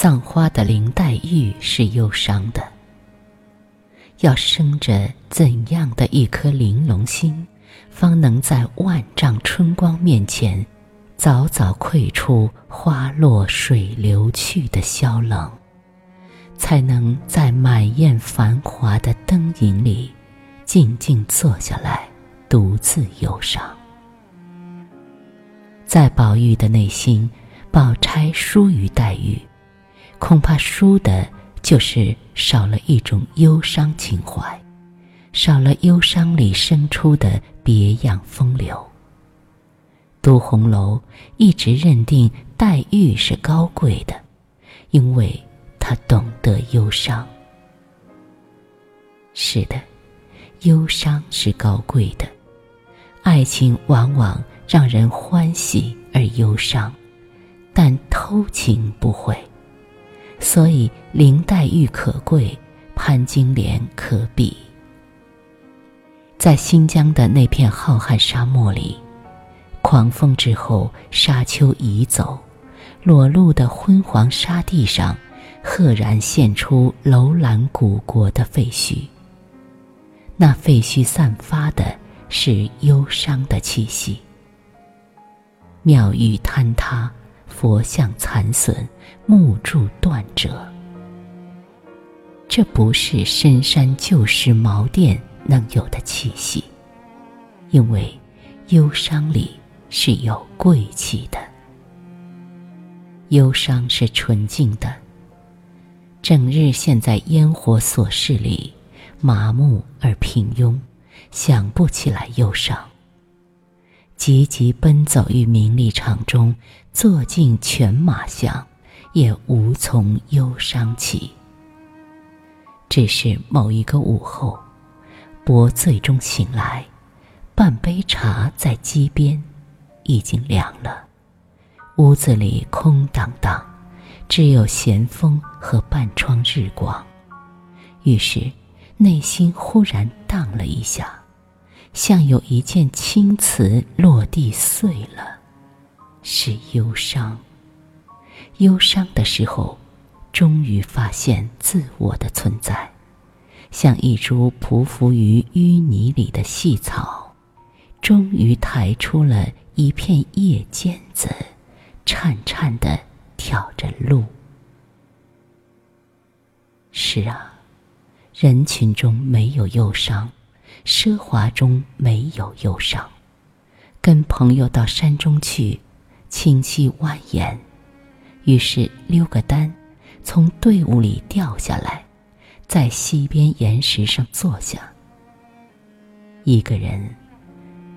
葬花的林黛玉是忧伤的。要生着怎样的一颗玲珑心，方能在万丈春光面前，早早窥出花落水流去的萧冷，才能在满宴繁华的灯影里，静静坐下来，独自忧伤。在宝玉的内心，宝钗疏于黛玉，恐怕输的。就是少了一种忧伤情怀，少了忧伤里生出的别样风流。读红楼一直认定黛玉是高贵的，因为她懂得忧伤。是的，忧伤是高贵的，爱情往往让人欢喜而忧伤，但偷情不会。所以，林黛玉可贵，潘金莲可比。在新疆的那片浩瀚沙漠里，狂风之后，沙丘移走，裸露的昏黄沙地上，赫然现出楼兰古国的废墟。那废墟散发的是忧伤的气息。庙宇坍塌。佛像残损，木柱断折。这不是深山旧时茅店能有的气息，因为忧伤里是有贵气的。忧伤是纯净的，整日陷在烟火琐事里，麻木而平庸，想不起来忧伤。急急奔走于名利场中，坐尽犬马相，也无从忧伤起。只是某一个午后，薄醉中醒来，半杯茶在机边，已经凉了。屋子里空荡荡，只有闲风和半窗日光。于是，内心忽然荡了一下。像有一件青瓷落地碎了，是忧伤。忧伤的时候，终于发现自我的存在，像一株匍匐于淤泥里的细草，终于抬出了一片叶尖子，颤颤的挑着路。是啊，人群中没有忧伤。奢华中没有忧伤，跟朋友到山中去，清溪蜿蜒，于是溜个单，从队伍里掉下来，在溪边岩石上坐下。一个人，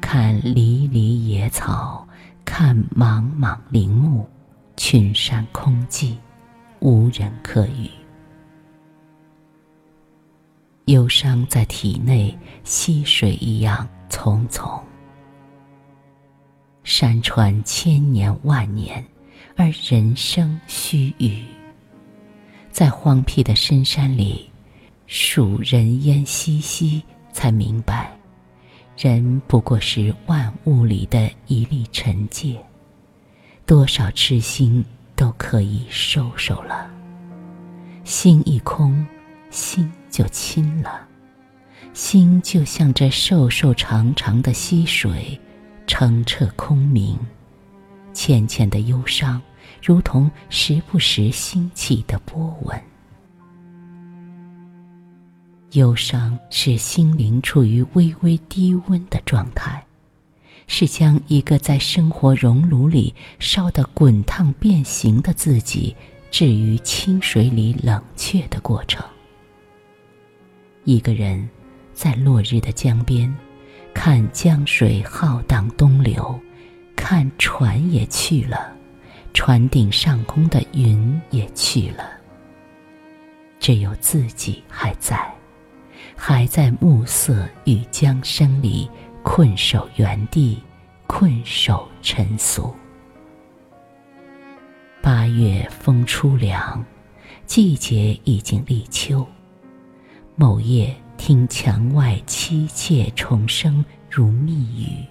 看离离野草，看莽莽林木，群山空寂，无人可语。忧伤在体内，溪水一样匆匆。山川千年万年，而人生须臾。在荒僻的深山里，数人烟稀稀，才明白，人不过是万物里的一粒尘芥，多少痴心都可以收收了。心一空，心。就清了，心就像这瘦瘦长长的溪水，澄澈空明。浅浅的忧伤，如同时不时兴起的波纹。忧伤是心灵处于微微低温的状态，是将一个在生活熔炉里烧得滚烫变形的自己，置于清水里冷却的过程。一个人，在落日的江边，看江水浩荡东流，看船也去了，船顶上空的云也去了，只有自己还在，还在暮色与江声里困守原地，困守尘俗。八月风初凉，季节已经立秋。某夜听墙外凄切虫声如密语，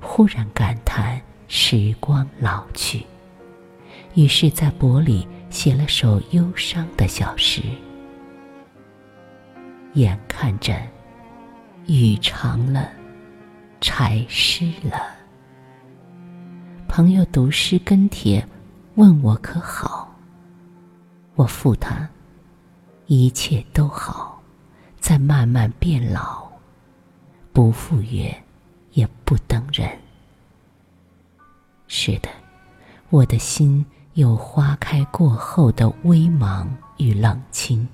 忽然感叹时光老去，于是，在薄里写了首忧伤的小诗。眼看着雨长了，柴湿了。朋友读诗跟帖，问我可好？我复他：一切都好，在慢慢变老，不赴约，也不等人。是的，我的心有花开过后的微茫与冷清。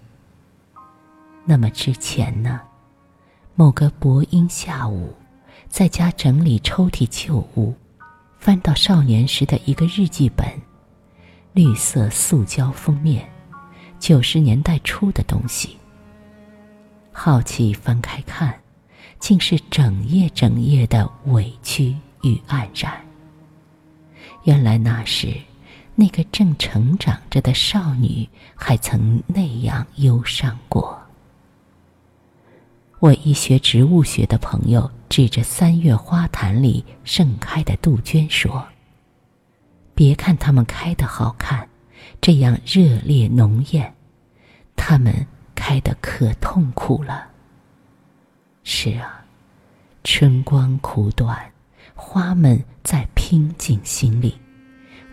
那么之前呢？某个薄阴下午，在家整理抽屉旧物，翻到少年时的一个日记本，绿色塑胶封面，九十年代初的东西。好奇翻开看，竟是整页整页的委屈与黯然。原来那时，那个正成长着的少女，还曾那样忧伤过。我一学植物学的朋友指着三月花坛里盛开的杜鹃说：“别看它们开的好看，这样热烈浓艳，它们开的可痛苦了。”是啊，春光苦短，花们在拼尽心力。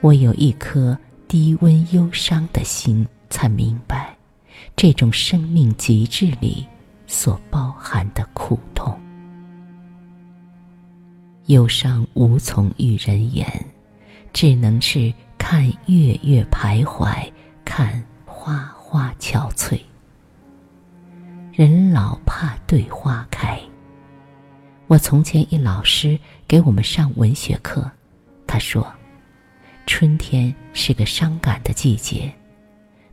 我有一颗低温忧伤的心，才明白，这种生命极致里。所包含的苦痛，忧伤无从与人言，只能是看月月徘徊，看花花憔悴。人老怕对花开。我从前一老师给我们上文学课，他说，春天是个伤感的季节，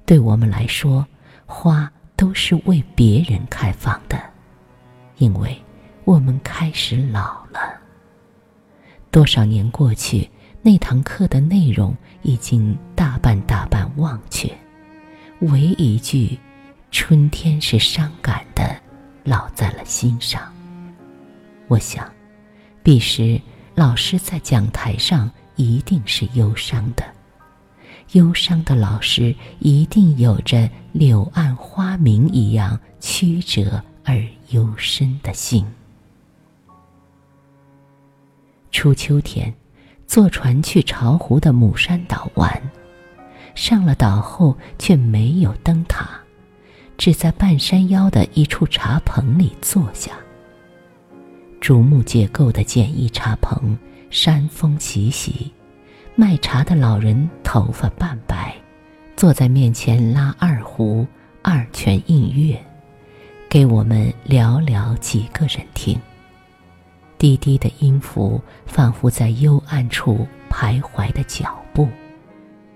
对我们来说，花。都是为别人开放的，因为我们开始老了。多少年过去，那堂课的内容已经大半大半忘却，唯一句“春天是伤感的”烙在了心上。我想，彼时老师在讲台上一定是忧伤的。忧伤的老师一定有着柳暗花明一样曲折而幽深的心。初秋天，坐船去巢湖的母山岛玩，上了岛后却没有灯塔，只在半山腰的一处茶棚里坐下。竹木结构的简易茶棚，山风习习。卖茶的老人头发半白，坐在面前拉二胡，二泉映月，给我们寥寥几个人听。低低的音符，仿佛在幽暗处徘徊的脚步，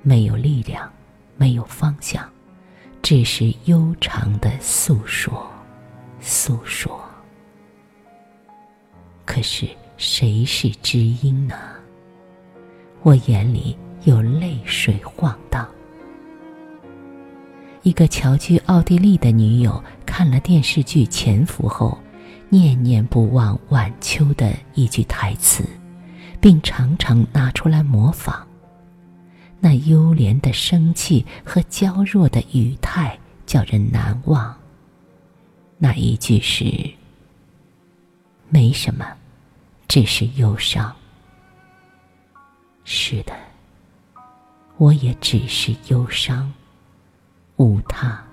没有力量，没有方向，只是悠长的诉说，诉说。可是谁是知音呢？我眼里有泪水晃荡。一个侨居奥地利的女友看了电视剧《潜伏》后，念念不忘晚秋的一句台词，并常常拿出来模仿。那幽怜的生气和娇弱的语态叫人难忘。那一句是：“没什么，只是忧伤。”是的，我也只是忧伤，无他。